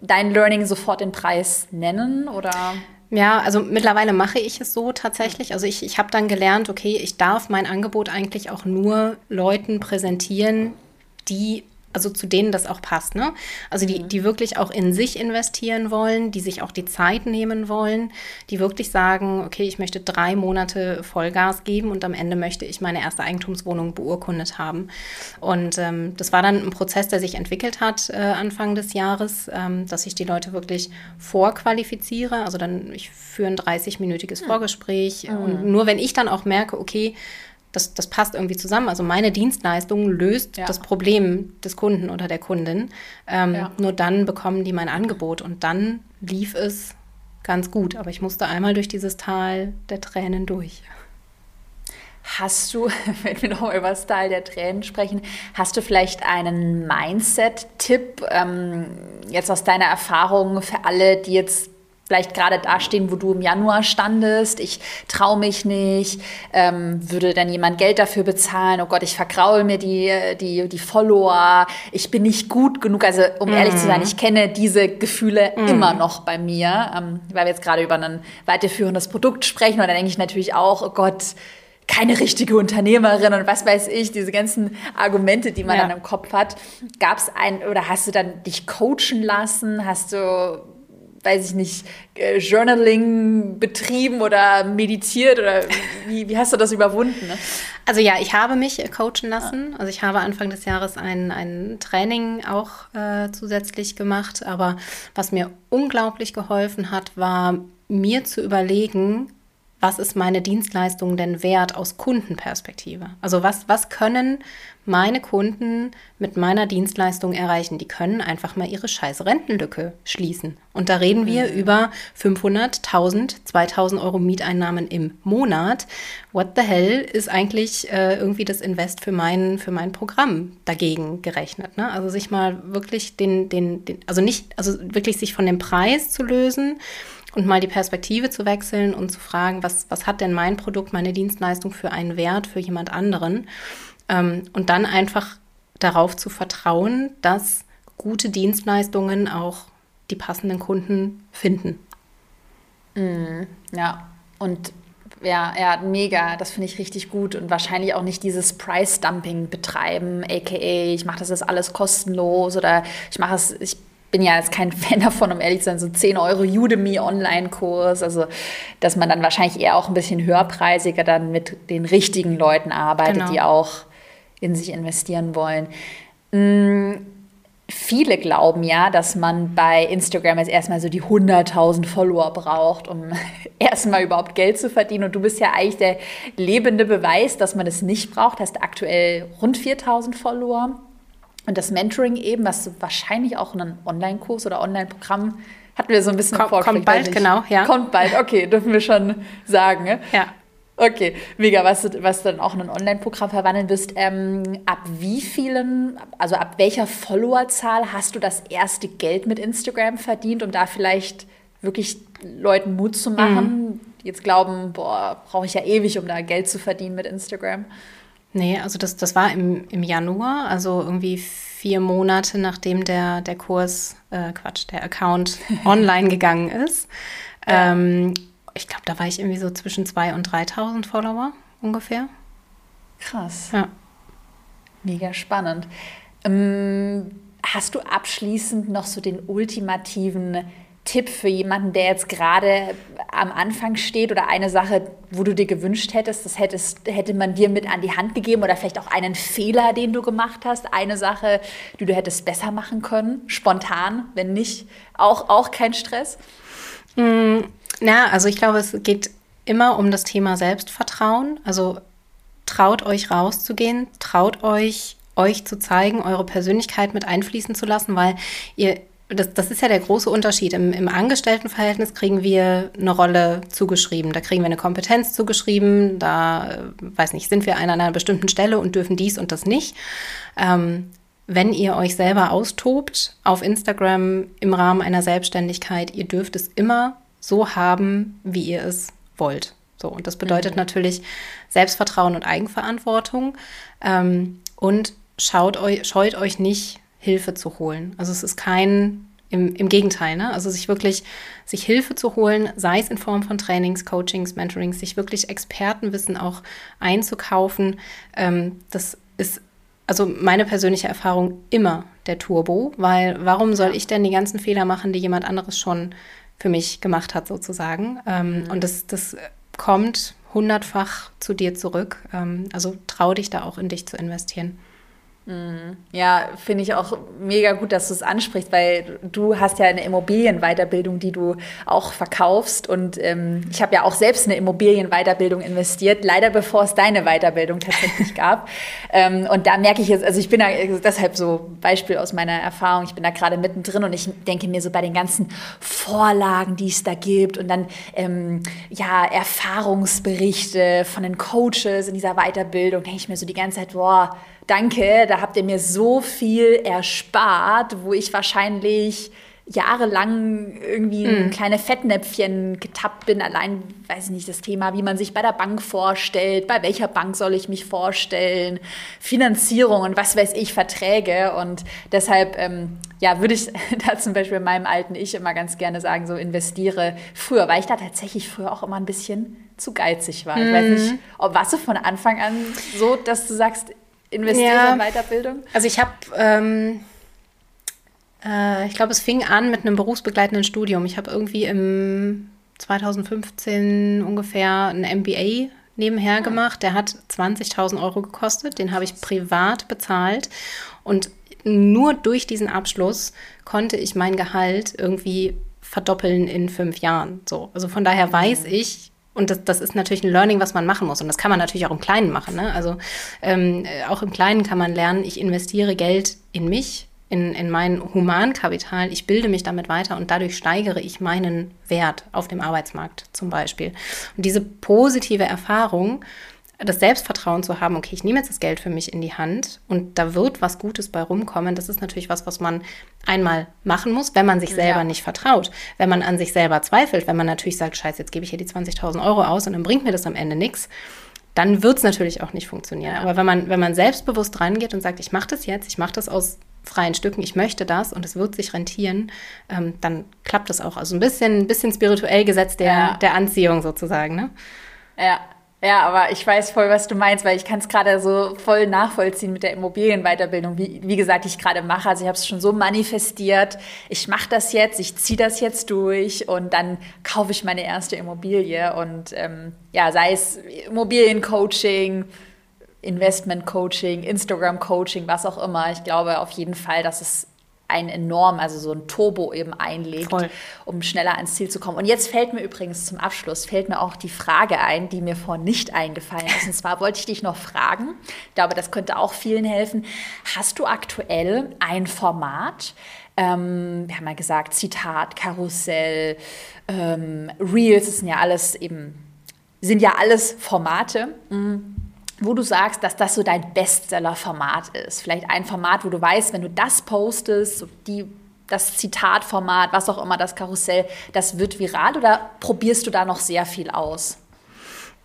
dein Learning sofort den Preis nennen oder? Ja, also mittlerweile mache ich es so tatsächlich. Also ich, ich habe dann gelernt, okay, ich darf mein Angebot eigentlich auch nur Leuten präsentieren, die also zu denen das auch passt, ne? Also die, mhm. die wirklich auch in sich investieren wollen, die sich auch die Zeit nehmen wollen, die wirklich sagen, okay, ich möchte drei Monate Vollgas geben und am Ende möchte ich meine erste Eigentumswohnung beurkundet haben. Und ähm, das war dann ein Prozess, der sich entwickelt hat äh, Anfang des Jahres, ähm, dass ich die Leute wirklich vorqualifiziere. Also dann, ich führe ein 30-minütiges Vorgespräch mhm. und nur wenn ich dann auch merke, okay, das, das passt irgendwie zusammen. Also meine Dienstleistung löst ja. das Problem des Kunden oder der Kundin. Ähm, ja. Nur dann bekommen die mein Angebot und dann lief es ganz gut. Aber ich musste einmal durch dieses Tal der Tränen durch. Hast du, wenn wir nochmal über das Tal der Tränen sprechen, hast du vielleicht einen Mindset-Tipp ähm, jetzt aus deiner Erfahrung für alle, die jetzt vielleicht gerade dastehen, wo du im Januar standest. Ich traue mich nicht. Ähm, würde dann jemand Geld dafür bezahlen? Oh Gott, ich vergraul mir die, die, die Follower. Ich bin nicht gut genug. Also, um mm. ehrlich zu sein, mhm. ich kenne diese Gefühle mm. immer noch bei mir, ähm, weil wir jetzt gerade über ein weiterführendes Produkt sprechen. Und dann denke ich natürlich auch, oh Gott, keine richtige Unternehmerin und was weiß ich, diese ganzen Argumente, die man ja. dann im Kopf hat. Gab es ein, oder hast du dann dich coachen lassen? Hast du weiß ich nicht, äh, Journaling betrieben oder meditiert oder wie, wie hast du das überwunden? Ne? Also ja, ich habe mich coachen lassen. Also ich habe Anfang des Jahres ein, ein Training auch äh, zusätzlich gemacht. Aber was mir unglaublich geholfen hat, war mir zu überlegen, was ist meine Dienstleistung denn wert aus Kundenperspektive? Also was, was können meine Kunden mit meiner Dienstleistung erreichen? Die können einfach mal ihre scheiß Rentenlücke schließen. Und da reden wir mhm. über 500, 1000, 2000 Euro Mieteinnahmen im Monat. What the hell ist eigentlich äh, irgendwie das Invest für mein, für mein Programm dagegen gerechnet? Ne? Also sich mal wirklich den, den, den, also nicht, also wirklich sich von dem Preis zu lösen, und mal die Perspektive zu wechseln und zu fragen, was, was hat denn mein Produkt, meine Dienstleistung für einen Wert für jemand anderen? Ähm, und dann einfach darauf zu vertrauen, dass gute Dienstleistungen auch die passenden Kunden finden. Mm, ja, und ja, ja, mega, das finde ich richtig gut und wahrscheinlich auch nicht dieses Price-Dumping betreiben, aka ich mache das jetzt alles kostenlos oder ich mache es, ich bin ja jetzt kein Fan davon, um ehrlich zu sein, so 10 Euro Udemy-Online-Kurs. Also, dass man dann wahrscheinlich eher auch ein bisschen höherpreisiger dann mit den richtigen Leuten arbeitet, genau. die auch in sich investieren wollen. Mm, viele glauben ja, dass man bei Instagram jetzt erstmal so die 100.000 Follower braucht, um erstmal überhaupt Geld zu verdienen. Und du bist ja eigentlich der lebende Beweis, dass man es nicht braucht. Hast aktuell rund 4.000 Follower. Und das Mentoring eben, was du wahrscheinlich auch einen Online-Kurs oder Online-Programm hatten wir so ein bisschen Komm, Kommt bald, genau, ja. Kommt bald, okay, dürfen wir schon sagen. Ne? Ja. Okay, mega, was du, was du dann auch in ein Online-Programm verwandeln wirst. Ähm, ab wie vielen, also ab welcher Followerzahl hast du das erste Geld mit Instagram verdient, um da vielleicht wirklich Leuten Mut zu machen, mhm. die jetzt glauben, boah, brauche ich ja ewig, um da Geld zu verdienen mit Instagram? Nee, also das, das war im, im Januar, also irgendwie vier Monate nachdem der, der Kurs, äh, Quatsch, der Account online gegangen ist. Ja. Ähm, ich glaube, da war ich irgendwie so zwischen 2.000 und 3.000 Follower ungefähr. Krass. Ja. Mega spannend. Ähm, hast du abschließend noch so den ultimativen Tipp für jemanden, der jetzt gerade am Anfang steht oder eine Sache, wo du dir gewünscht hättest, das hättest, hätte man dir mit an die Hand gegeben oder vielleicht auch einen Fehler, den du gemacht hast, eine Sache, die du hättest besser machen können, spontan, wenn nicht, auch, auch kein Stress? Mm, na, also ich glaube, es geht immer um das Thema Selbstvertrauen. Also traut euch rauszugehen, traut euch, euch zu zeigen, eure Persönlichkeit mit einfließen zu lassen, weil ihr das, das ist ja der große Unterschied. Im, Im Angestelltenverhältnis kriegen wir eine Rolle zugeschrieben. Da kriegen wir eine Kompetenz zugeschrieben. Da, äh, weiß nicht, sind wir an einer bestimmten Stelle und dürfen dies und das nicht. Ähm, wenn ihr euch selber austobt auf Instagram im Rahmen einer Selbstständigkeit, ihr dürft es immer so haben, wie ihr es wollt. So, und das bedeutet mhm. natürlich Selbstvertrauen und Eigenverantwortung. Ähm, und schaut euch, scheut euch nicht, Hilfe zu holen. Also es ist kein, im, im Gegenteil, ne? Also sich wirklich, sich Hilfe zu holen, sei es in Form von Trainings, Coachings, Mentorings, sich wirklich Expertenwissen auch einzukaufen, ähm, das ist also meine persönliche Erfahrung immer der Turbo, weil warum soll ich denn die ganzen Fehler machen, die jemand anderes schon für mich gemacht hat, sozusagen. Ähm, mhm. Und das, das kommt hundertfach zu dir zurück. Ähm, also trau dich da auch in dich zu investieren. Mhm. Ja, finde ich auch mega gut, dass du es ansprichst, weil du hast ja eine Immobilienweiterbildung, die du auch verkaufst. Und ähm, ich habe ja auch selbst eine Immobilienweiterbildung investiert, leider bevor es deine Weiterbildung tatsächlich gab. ähm, und da merke ich jetzt, also ich bin da deshalb so Beispiel aus meiner Erfahrung, ich bin da gerade mittendrin und ich denke mir so bei den ganzen Vorlagen, die es da gibt und dann ähm, ja Erfahrungsberichte von den Coaches in dieser Weiterbildung, denke ich mir so die ganze Zeit, boah, danke, da habt ihr mir so viel erspart, wo ich wahrscheinlich jahrelang irgendwie in mm. kleine Fettnäpfchen getappt bin. Allein, weiß ich nicht, das Thema, wie man sich bei der Bank vorstellt, bei welcher Bank soll ich mich vorstellen, Finanzierung und was weiß ich, Verträge. Und deshalb, ähm, ja, würde ich da zum Beispiel meinem alten Ich immer ganz gerne sagen, so investiere früher, weil ich da tatsächlich früher auch immer ein bisschen zu geizig war. Mm. Ich weiß mhm. nicht, ob warst du von Anfang an so, dass du sagst, investiere ja. in Weiterbildung? Also ich habe, ähm, äh, ich glaube, es fing an mit einem berufsbegleitenden Studium. Ich habe irgendwie im 2015 ungefähr ein MBA nebenher ah. gemacht. Der hat 20.000 Euro gekostet. Den habe ich privat bezahlt. Und nur durch diesen Abschluss konnte ich mein Gehalt irgendwie verdoppeln in fünf Jahren. So. Also von daher weiß ich, und das, das ist natürlich ein Learning, was man machen muss. Und das kann man natürlich auch im Kleinen machen. Ne? Also ähm, auch im Kleinen kann man lernen, ich investiere Geld in mich, in, in mein Humankapital, ich bilde mich damit weiter und dadurch steigere ich meinen Wert auf dem Arbeitsmarkt zum Beispiel. Und diese positive Erfahrung, das Selbstvertrauen zu haben, okay, ich nehme jetzt das Geld für mich in die Hand und da wird was Gutes bei rumkommen, das ist natürlich was, was man einmal machen muss, wenn man sich selber ja. nicht vertraut. Wenn man an sich selber zweifelt, wenn man natürlich sagt, scheiße, jetzt gebe ich hier die 20.000 Euro aus und dann bringt mir das am Ende nichts, dann wird es natürlich auch nicht funktionieren. Ja. Aber wenn man, wenn man selbstbewusst rangeht und sagt, ich mache das jetzt, ich mache das aus freien Stücken, ich möchte das und es wird sich rentieren, ähm, dann klappt das auch. Also ein bisschen, ein bisschen spirituell gesetzt der, ja. der Anziehung sozusagen. Ne? Ja, ja, aber ich weiß voll, was du meinst, weil ich kann es gerade so voll nachvollziehen mit der Immobilienweiterbildung, wie, wie gesagt, ich gerade mache. Also ich habe es schon so manifestiert, ich mache das jetzt, ich ziehe das jetzt durch und dann kaufe ich meine erste Immobilie. Und ähm, ja, sei es Immobiliencoaching, Investment-Coaching, Instagram-Coaching, was auch immer. Ich glaube auf jeden Fall, dass es ein enorm, also so ein Turbo eben einlegt, Voll. um schneller ans Ziel zu kommen. Und jetzt fällt mir übrigens zum Abschluss, fällt mir auch die Frage ein, die mir vorhin nicht eingefallen ist. Und zwar wollte ich dich noch fragen, ich glaube, das könnte auch vielen helfen. Hast du aktuell ein Format, ähm, wir haben ja gesagt, Zitat, Karussell, ähm, Reels, das sind ja alles eben, sind ja alles Formate. Mhm wo du sagst, dass das so dein Bestseller-Format ist. Vielleicht ein Format, wo du weißt, wenn du das postest, die, das Zitatformat, was auch immer, das Karussell, das wird viral oder probierst du da noch sehr viel aus?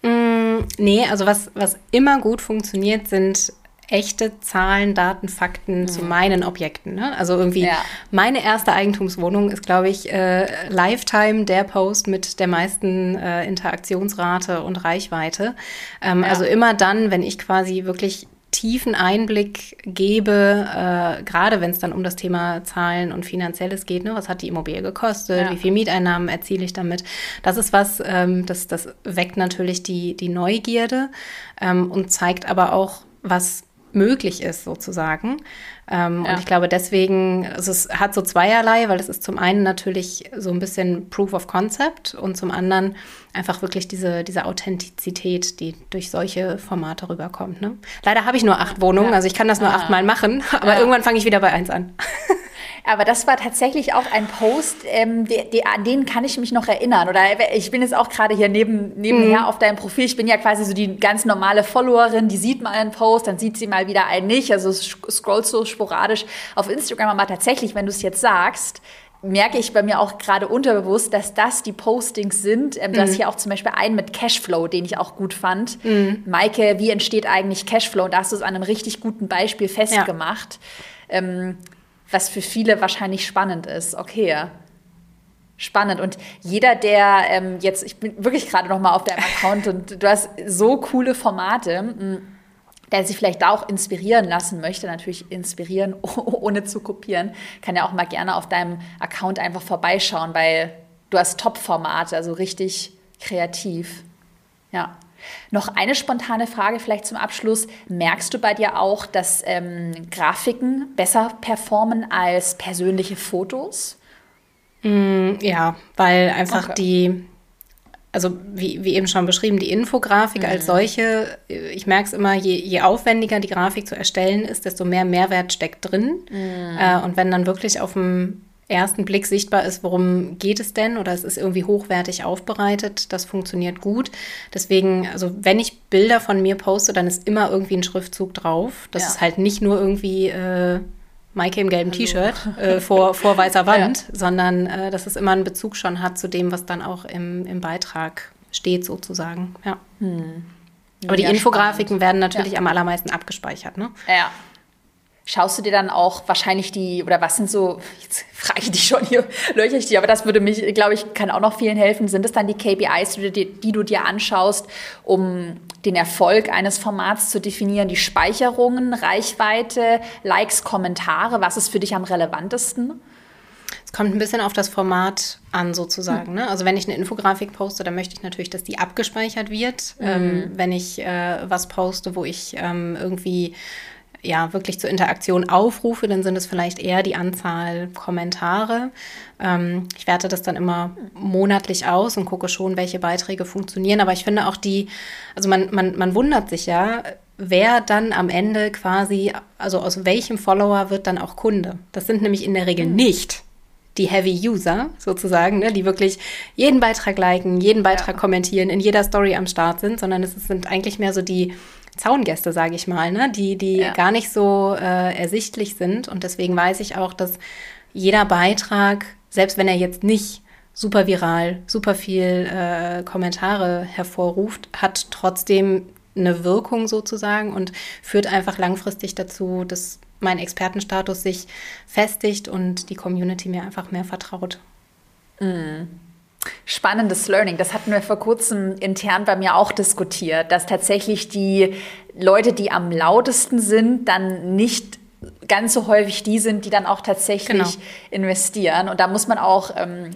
Mm, nee, also was, was immer gut funktioniert, sind echte Zahlen, Daten, Fakten mhm. zu meinen Objekten. Ne? Also irgendwie ja. meine erste Eigentumswohnung ist, glaube ich, äh, Lifetime der Post mit der meisten äh, Interaktionsrate und Reichweite. Ähm, ja. Also immer dann, wenn ich quasi wirklich tiefen Einblick gebe, äh, gerade wenn es dann um das Thema Zahlen und Finanzielles geht, ne? was hat die Immobilie gekostet, ja. wie viel Mieteinnahmen erziele ich damit. Das ist was, ähm, das, das weckt natürlich die, die Neugierde ähm, und zeigt aber auch, was möglich ist, sozusagen. Ähm, ja. Und ich glaube, deswegen, also es hat so zweierlei, weil es ist zum einen natürlich so ein bisschen Proof of Concept und zum anderen einfach wirklich diese, diese Authentizität, die durch solche Formate rüberkommt. Ne? Leider habe ich nur acht Wohnungen, ja. also ich kann das nur ah. achtmal machen, aber ja. irgendwann fange ich wieder bei eins an. Aber das war tatsächlich auch ein Post, ähm, die, die, an den kann ich mich noch erinnern. Oder ich bin jetzt auch gerade hier neben, nebenher mhm. auf deinem Profil. Ich bin ja quasi so die ganz normale Followerin, die sieht mal einen Post, dann sieht sie mal wieder einen nicht. Also es scrollt so sporadisch auf Instagram. Aber tatsächlich, wenn du es jetzt sagst, merke ich bei mir auch gerade unterbewusst, dass das die Postings sind. Ähm, du hast mhm. hier auch zum Beispiel einen mit Cashflow, den ich auch gut fand. Mhm. Maike, wie entsteht eigentlich Cashflow? Und da hast du es an einem richtig guten Beispiel festgemacht. Ja. Ähm, was für viele wahrscheinlich spannend ist. Okay. Spannend. Und jeder, der ähm, jetzt, ich bin wirklich gerade noch mal auf deinem Account und du hast so coole Formate, der sich vielleicht da auch inspirieren lassen möchte, natürlich inspirieren, ohne zu kopieren, kann ja auch mal gerne auf deinem Account einfach vorbeischauen, weil du hast Top-Formate, also richtig kreativ. Ja. Noch eine spontane Frage vielleicht zum Abschluss. Merkst du bei dir auch, dass ähm, Grafiken besser performen als persönliche Fotos? Mm, ja, weil einfach okay. die, also wie, wie, eben schon beschrieben, die Infografik mhm. als solche, ich merke es immer, je, je, aufwendiger die Grafik zu erstellen ist, desto mehr Mehrwert steckt drin. Mhm. Äh, und wenn dann wirklich auf dem ersten Blick sichtbar ist, worum geht es denn oder es ist irgendwie hochwertig aufbereitet. Das funktioniert gut. Deswegen, also wenn ich Bilder von mir poste, dann ist immer irgendwie ein Schriftzug drauf. Das ja. ist halt nicht nur irgendwie äh, Maike im gelben T-Shirt äh, vor, vor weißer Wand, ja. sondern äh, dass es immer einen Bezug schon hat zu dem, was dann auch im, im Beitrag steht sozusagen. Ja. Hm. Aber die Infografiken spannend. werden natürlich am allermeisten abgespeichert. Ne? Ja, Schaust du dir dann auch wahrscheinlich die, oder was sind so, jetzt frage ich dich schon hier, löcher ich dich, aber das würde mich, glaube ich, kann auch noch vielen helfen. Sind es dann die KPIs, die, die du dir anschaust, um den Erfolg eines Formats zu definieren? Die Speicherungen, Reichweite, Likes, Kommentare, was ist für dich am relevantesten? Es kommt ein bisschen auf das Format an, sozusagen. Hm. Ne? Also wenn ich eine Infografik poste, dann möchte ich natürlich, dass die abgespeichert wird. Mhm. Ähm, wenn ich äh, was poste, wo ich ähm, irgendwie ja wirklich zur Interaktion aufrufe, dann sind es vielleicht eher die Anzahl Kommentare. Ähm, ich werte das dann immer monatlich aus und gucke schon, welche Beiträge funktionieren. Aber ich finde auch die, also man, man, man wundert sich ja, wer dann am Ende quasi, also aus welchem Follower wird dann auch Kunde. Das sind nämlich in der Regel hm. nicht die Heavy User sozusagen, ne, die wirklich jeden Beitrag liken, jeden Beitrag ja. kommentieren, in jeder Story am Start sind, sondern es sind eigentlich mehr so die Zaungäste, sage ich mal, ne? die, die ja. gar nicht so äh, ersichtlich sind. Und deswegen weiß ich auch, dass jeder Beitrag, selbst wenn er jetzt nicht super viral, super viel äh, Kommentare hervorruft, hat trotzdem eine Wirkung sozusagen und führt einfach langfristig dazu, dass mein Expertenstatus sich festigt und die Community mir einfach mehr vertraut. Mhm. Spannendes Learning. Das hatten wir vor kurzem intern bei mir auch diskutiert, dass tatsächlich die Leute, die am lautesten sind, dann nicht ganz so häufig die sind, die dann auch tatsächlich genau. investieren. Und da muss man auch, ähm,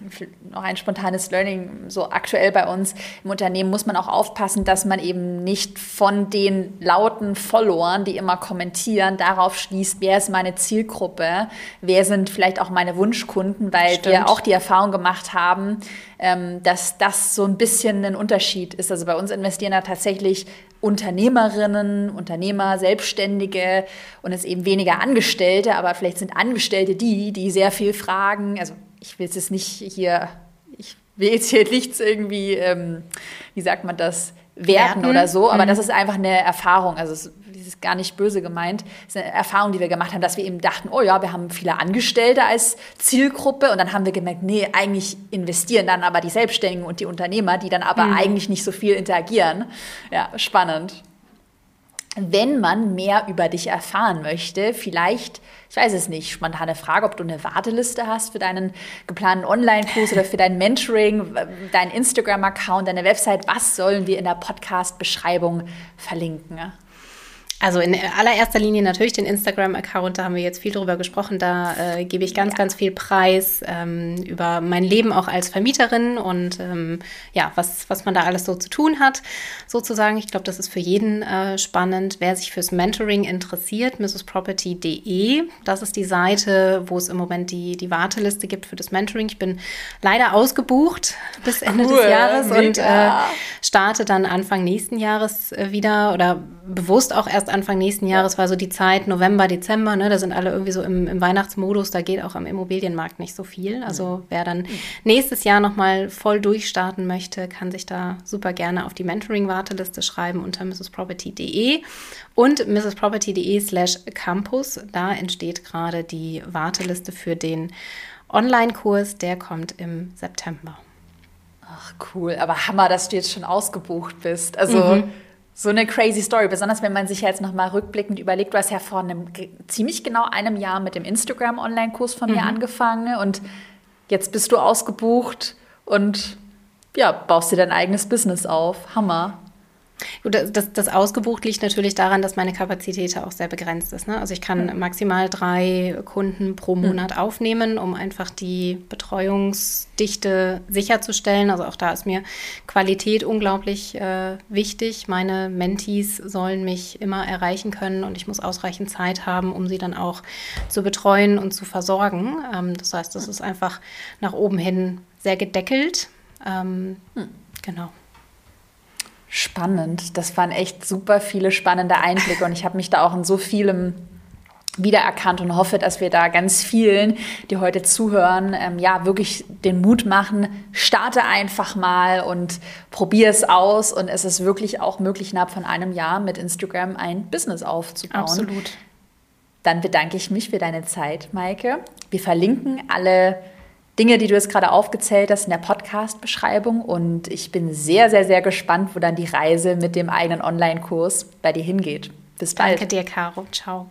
noch ein spontanes Learning, so aktuell bei uns im Unternehmen, muss man auch aufpassen, dass man eben nicht von den lauten Followern, die immer kommentieren, darauf schließt, wer ist meine Zielgruppe, wer sind vielleicht auch meine Wunschkunden, weil Stimmt. wir auch die Erfahrung gemacht haben, ähm, dass das so ein bisschen ein Unterschied ist. Also bei uns investieren da tatsächlich Unternehmerinnen, Unternehmer, Selbstständige und es eben weniger Angestellte, aber vielleicht sind Angestellte die, die sehr viel fragen. Also ich will es nicht hier, ich will jetzt hier nichts irgendwie, ähm, wie sagt man das, werten, oder so, aber mhm. das ist einfach eine Erfahrung. Also es ist gar nicht böse gemeint. Das ist eine Erfahrung, die wir gemacht haben, dass wir eben dachten, oh ja, wir haben viele Angestellte als Zielgruppe und dann haben wir gemerkt, nee, eigentlich investieren dann aber die Selbstständigen und die Unternehmer, die dann aber mhm. eigentlich nicht so viel interagieren. Ja, spannend wenn man mehr über dich erfahren möchte, vielleicht, ich weiß es nicht, spontane Frage, ob du eine Warteliste hast für deinen geplanten Online-Kurs oder für dein Mentoring, deinen Instagram-Account, deine Website, was sollen wir in der Podcast-Beschreibung verlinken? Also in allererster Linie natürlich den Instagram-Account, da haben wir jetzt viel drüber gesprochen. Da äh, gebe ich ganz, ja. ganz viel Preis ähm, über mein Leben auch als Vermieterin und ähm, ja, was, was man da alles so zu tun hat, sozusagen. Ich glaube, das ist für jeden äh, spannend. Wer sich fürs Mentoring interessiert, mrsproperty.de, das ist die Seite, wo es im Moment die, die Warteliste gibt für das Mentoring. Ich bin leider ausgebucht bis Ende cool, des Jahres mega. und äh, starte dann Anfang nächsten Jahres äh, wieder oder bewusst auch erst Anfang nächsten Jahres war so die Zeit, November, Dezember, ne, da sind alle irgendwie so im, im Weihnachtsmodus, da geht auch am Immobilienmarkt nicht so viel. Also wer dann nächstes Jahr nochmal voll durchstarten möchte, kann sich da super gerne auf die Mentoring-Warteliste schreiben unter mrsproperty.de und mrsproperty.de slash campus. Da entsteht gerade die Warteliste für den Online-Kurs, der kommt im September. Ach cool, aber Hammer, dass du jetzt schon ausgebucht bist. Also mhm so eine crazy Story, besonders wenn man sich jetzt noch mal rückblickend überlegt, du hast ja vor einem ziemlich genau einem Jahr mit dem Instagram Online-Kurs von mhm. mir angefangen und jetzt bist du ausgebucht und ja, baust dir dein eigenes Business auf. Hammer. Das, das ausgebucht liegt natürlich daran, dass meine Kapazität auch sehr begrenzt ist. Ne? Also ich kann mhm. maximal drei Kunden pro hm. Monat aufnehmen, um einfach die Betreuungsdichte sicherzustellen. Also auch da ist mir Qualität unglaublich äh, wichtig. Meine Mentees sollen mich immer erreichen können und ich muss ausreichend Zeit haben, um sie dann auch zu betreuen und zu versorgen. Ähm, das heißt, das ist einfach nach oben hin sehr gedeckelt. Ähm. Genau. Spannend. Das waren echt super viele spannende Einblicke und ich habe mich da auch in so vielem wiedererkannt und hoffe, dass wir da ganz vielen, die heute zuhören, ähm, ja, wirklich den Mut machen, starte einfach mal und probiere es aus und es ist wirklich auch möglich, innerhalb von einem Jahr mit Instagram ein Business aufzubauen. Absolut. Dann bedanke ich mich für deine Zeit, Maike. Wir verlinken alle Dinge, die du jetzt gerade aufgezählt hast in der Podcast-Beschreibung. Und ich bin sehr, sehr, sehr gespannt, wo dann die Reise mit dem eigenen Online-Kurs bei dir hingeht. Bis bald. Danke dir, Caro. Ciao.